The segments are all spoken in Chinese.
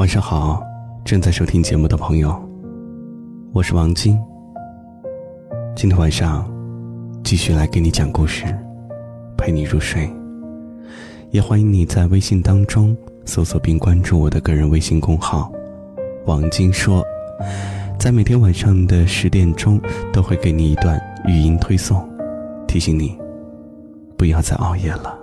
晚上好，正在收听节目的朋友，我是王晶。今天晚上继续来给你讲故事，陪你入睡。也欢迎你在微信当中搜索并关注我的个人微信公号“王晶说”，在每天晚上的十点钟都会给你一段语音推送，提醒你不要再熬夜了。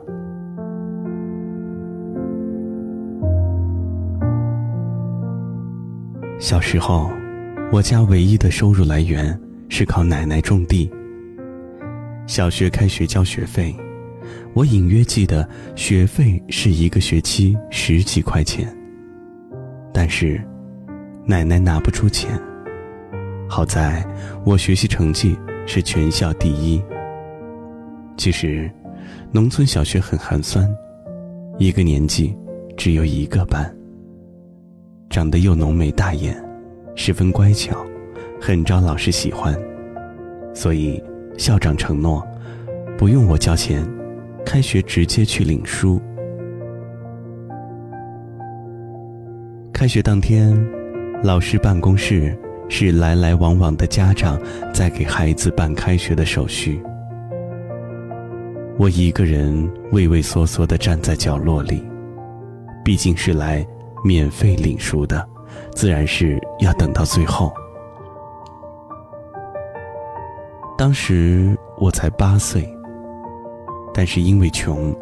小时候，我家唯一的收入来源是靠奶奶种地。小学开学交学费，我隐约记得学费是一个学期十几块钱。但是，奶奶拿不出钱。好在我学习成绩是全校第一。其实，农村小学很寒酸，一个年级只有一个班。长得又浓眉大眼，十分乖巧，很招老师喜欢，所以校长承诺，不用我交钱，开学直接去领书。开学当天，老师办公室是来来往往的家长在给孩子办开学的手续，我一个人畏畏缩缩地站在角落里，毕竟是来。免费领书的，自然是要等到最后。当时我才八岁，但是因为穷，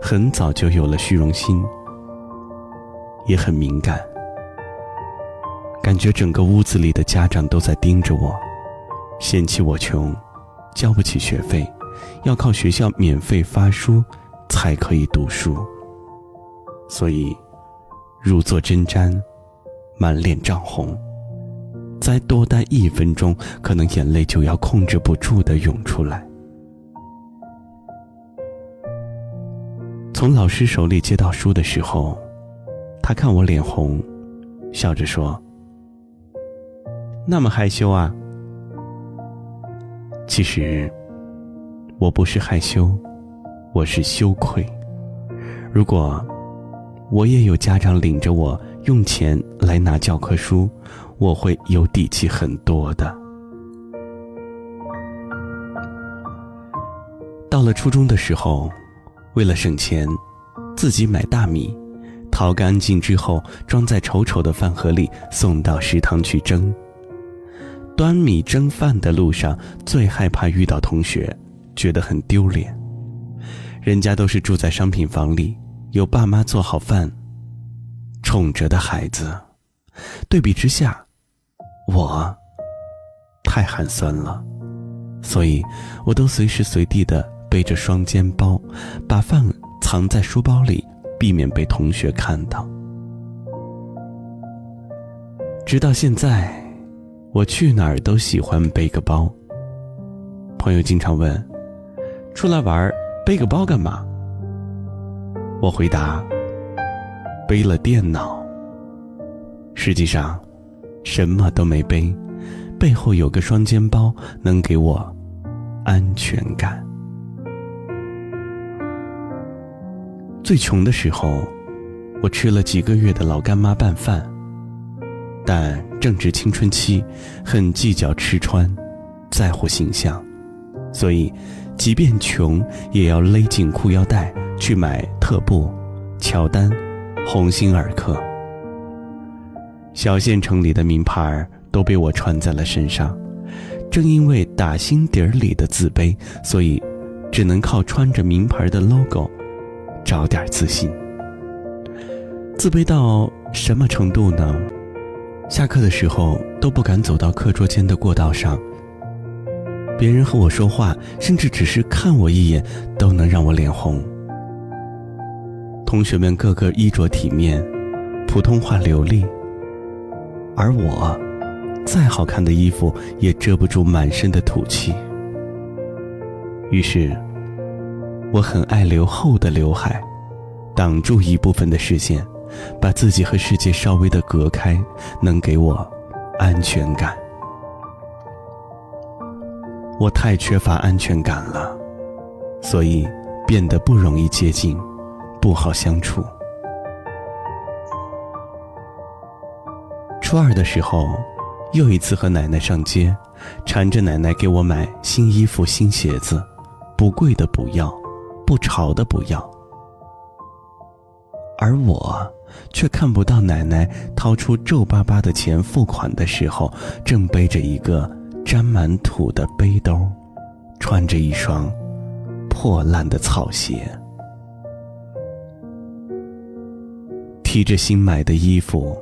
很早就有了虚荣心，也很敏感，感觉整个屋子里的家长都在盯着我，嫌弃我穷，交不起学费，要靠学校免费发书才可以读书，所以。如坐针毡，满脸涨红。再多待一分钟，可能眼泪就要控制不住的涌出来。从老师手里接到书的时候，他看我脸红，笑着说：“那么害羞啊？”其实，我不是害羞，我是羞愧。如果。我也有家长领着我用钱来拿教科书，我会有底气很多的。到了初中的时候，为了省钱，自己买大米，淘干净之后装在丑丑的饭盒里，送到食堂去蒸。端米蒸饭的路上，最害怕遇到同学，觉得很丢脸。人家都是住在商品房里。有爸妈做好饭，宠着的孩子，对比之下，我太寒酸了，所以我都随时随地的背着双肩包，把饭藏在书包里，避免被同学看到。直到现在，我去哪儿都喜欢背个包。朋友经常问：“出来玩背个包干嘛？”我回答：“背了电脑。”实际上，什么都没背，背后有个双肩包，能给我安全感。最穷的时候，我吃了几个月的老干妈拌饭，但正值青春期，很计较吃穿，在乎形象，所以，即便穷，也要勒紧裤腰带。去买特步、乔丹、鸿星尔克。小县城里的名牌都被我穿在了身上，正因为打心底儿里的自卑，所以只能靠穿着名牌的 logo 找点自信。自卑到什么程度呢？下课的时候都不敢走到课桌间的过道上，别人和我说话，甚至只是看我一眼，都能让我脸红。同学们个个衣着体面，普通话流利，而我，再好看的衣服也遮不住满身的土气。于是，我很爱留厚的刘海，挡住一部分的视线，把自己和世界稍微的隔开，能给我安全感。我太缺乏安全感了，所以变得不容易接近。不好相处。初二的时候，又一次和奶奶上街，缠着奶奶给我买新衣服、新鞋子，不贵的不要，不潮的不要。而我却看不到奶奶掏出皱巴巴的钱付款的时候，正背着一个沾满土的背兜，穿着一双破烂的草鞋，提着新买的衣服。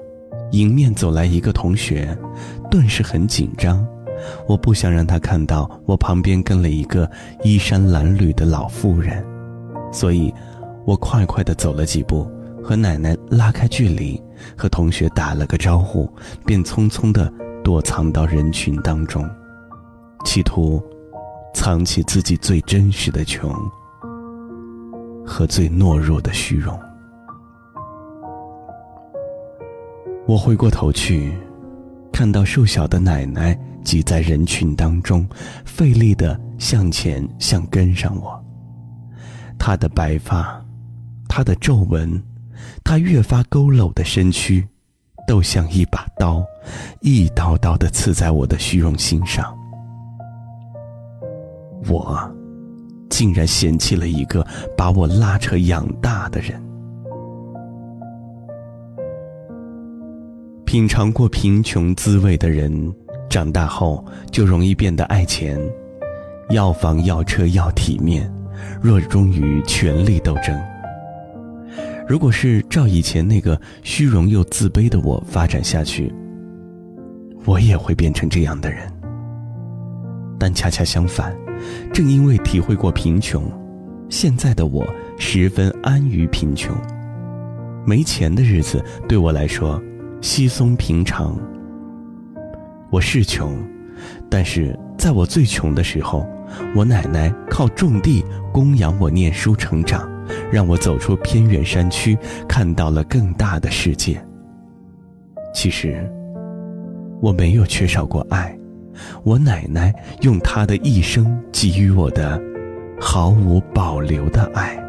迎面走来一个同学，顿时很紧张。我不想让他看到我旁边跟了一个衣衫褴褛的老妇人，所以，我快快地走了几步，和奶奶拉开距离，和同学打了个招呼，便匆匆地躲藏到人群当中，企图藏起自己最真实的穷和最懦弱的虚荣。我回过头去，看到瘦小的奶奶挤在人群当中，费力地向前想跟上我。她的白发，她的皱纹，她越发佝偻的身躯，都像一把刀，一刀刀地刺在我的虚荣心上。我，竟然嫌弃了一个把我拉扯养大的人。品尝过贫穷滋味的人，长大后就容易变得爱钱，要房要车要体面，热衷于权力斗争。如果是照以前那个虚荣又自卑的我发展下去，我也会变成这样的人。但恰恰相反，正因为体会过贫穷，现在的我十分安于贫穷。没钱的日子对我来说。稀松平常。我是穷，但是在我最穷的时候，我奶奶靠种地供养我念书成长，让我走出偏远山区，看到了更大的世界。其实，我没有缺少过爱，我奶奶用她的一生给予我的，毫无保留的爱。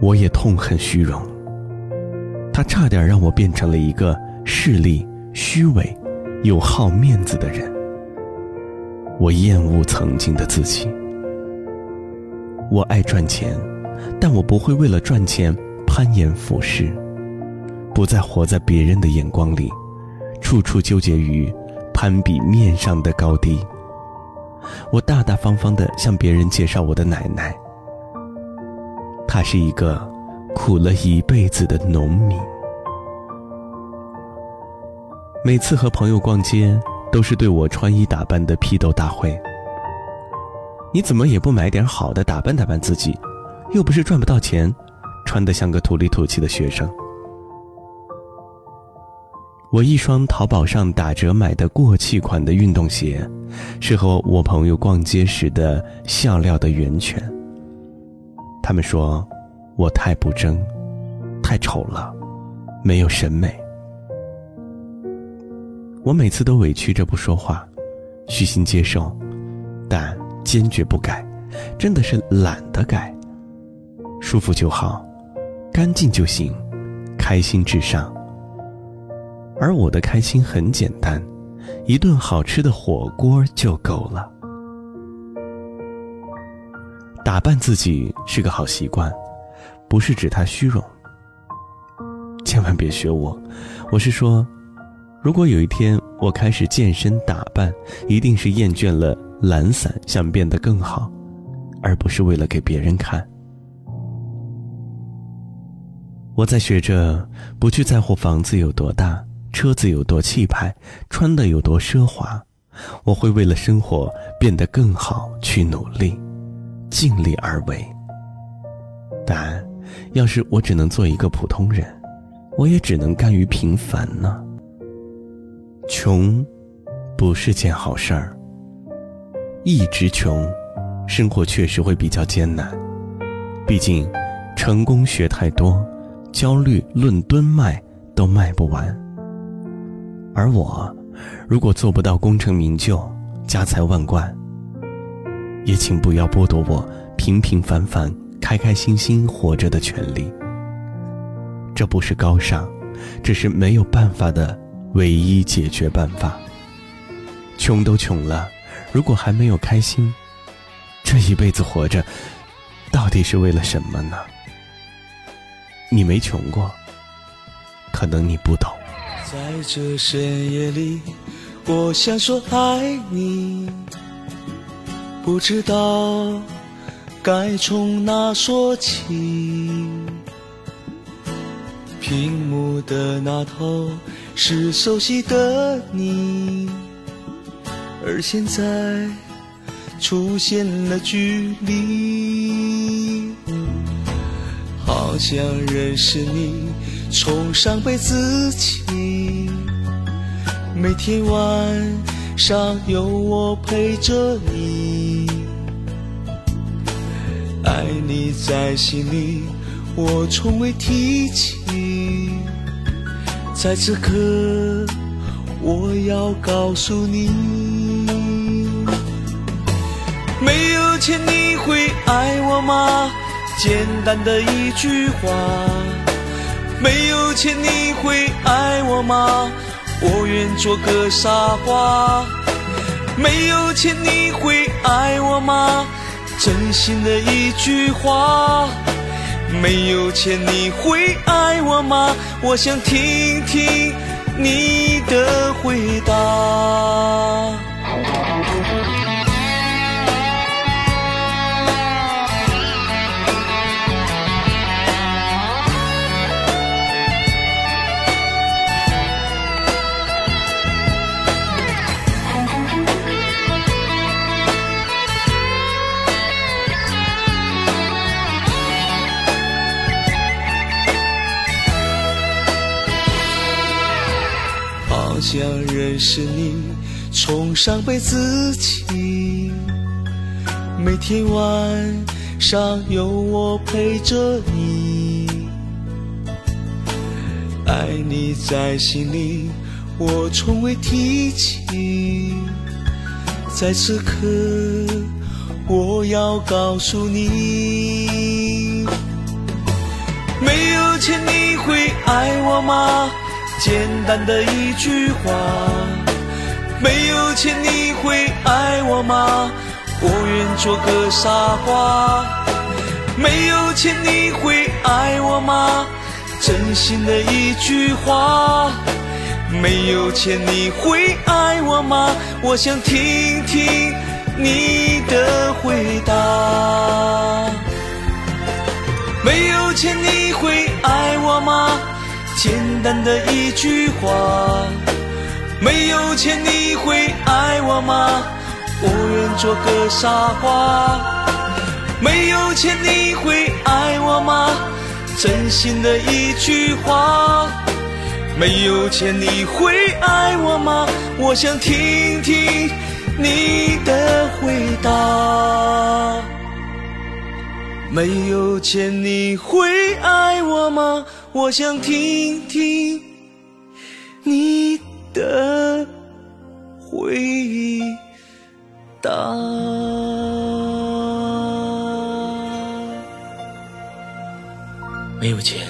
我也痛恨虚荣，他差点让我变成了一个势利、虚伪、又好面子的人。我厌恶曾经的自己。我爱赚钱，但我不会为了赚钱攀岩附势，不再活在别人的眼光里，处处纠结于攀比面上的高低。我大大方方地向别人介绍我的奶奶。他是一个苦了一辈子的农民。每次和朋友逛街，都是对我穿衣打扮的批斗大会。你怎么也不买点好的打扮打扮自己？又不是赚不到钱，穿得像个土里土气的学生。我一双淘宝上打折买的过气款的运动鞋，是和我朋友逛街时的笑料的源泉。他们说，我太不争，太丑了，没有审美。我每次都委屈着不说话，虚心接受，但坚决不改，真的是懒得改。舒服就好，干净就行，开心至上。而我的开心很简单，一顿好吃的火锅就够了。打扮自己是个好习惯，不是指他虚荣。千万别学我，我是说，如果有一天我开始健身打扮，一定是厌倦了懒散，想变得更好，而不是为了给别人看。我在学着不去在乎房子有多大，车子有多气派，穿的有多奢华，我会为了生活变得更好去努力。尽力而为，但要是我只能做一个普通人，我也只能甘于平凡呢。穷，不是件好事儿。一直穷，生活确实会比较艰难。毕竟，成功学太多，焦虑论吨卖都卖不完。而我，如果做不到功成名就、家财万贯，也请不要剥夺我平平凡凡、开开心心活着的权利。这不是高尚，这是没有办法的唯一解决办法。穷都穷了，如果还没有开心，这一辈子活着，到底是为了什么呢？你没穷过，可能你不懂。在这深夜里，我想说爱你，不知道该从哪说起。屏幕的那头是熟悉的你。而现在出现了距离，好像认识你，从上辈子起，每天晚上有我陪着你，爱你在心里，我从未提起，在此刻我要告诉你。没有钱你会爱我吗？简单的一句话。没有钱你会爱我吗？我愿做个傻瓜。没有钱你会爱我吗？真心的一句话。没有钱你会爱我吗？我想听听你的回答。从上辈子起，每天晚上有我陪着你，爱你在心里，我从未提起，在此刻我要告诉你，没有钱你会爱我吗？简单的一句话，没有钱你会爱我吗？我愿做个傻瓜。没有钱你会爱我吗？真心的一句话。没有钱你会爱我吗？我想听听你的回答。没有钱你会爱我吗？简单的一句话，没有钱你会爱我吗？我愿做个傻瓜。没有钱你会爱我吗？真心的一句话，没有钱你会爱我吗？我想听听你的回答。没有钱你会爱我吗？我想听听你的回答。没有钱。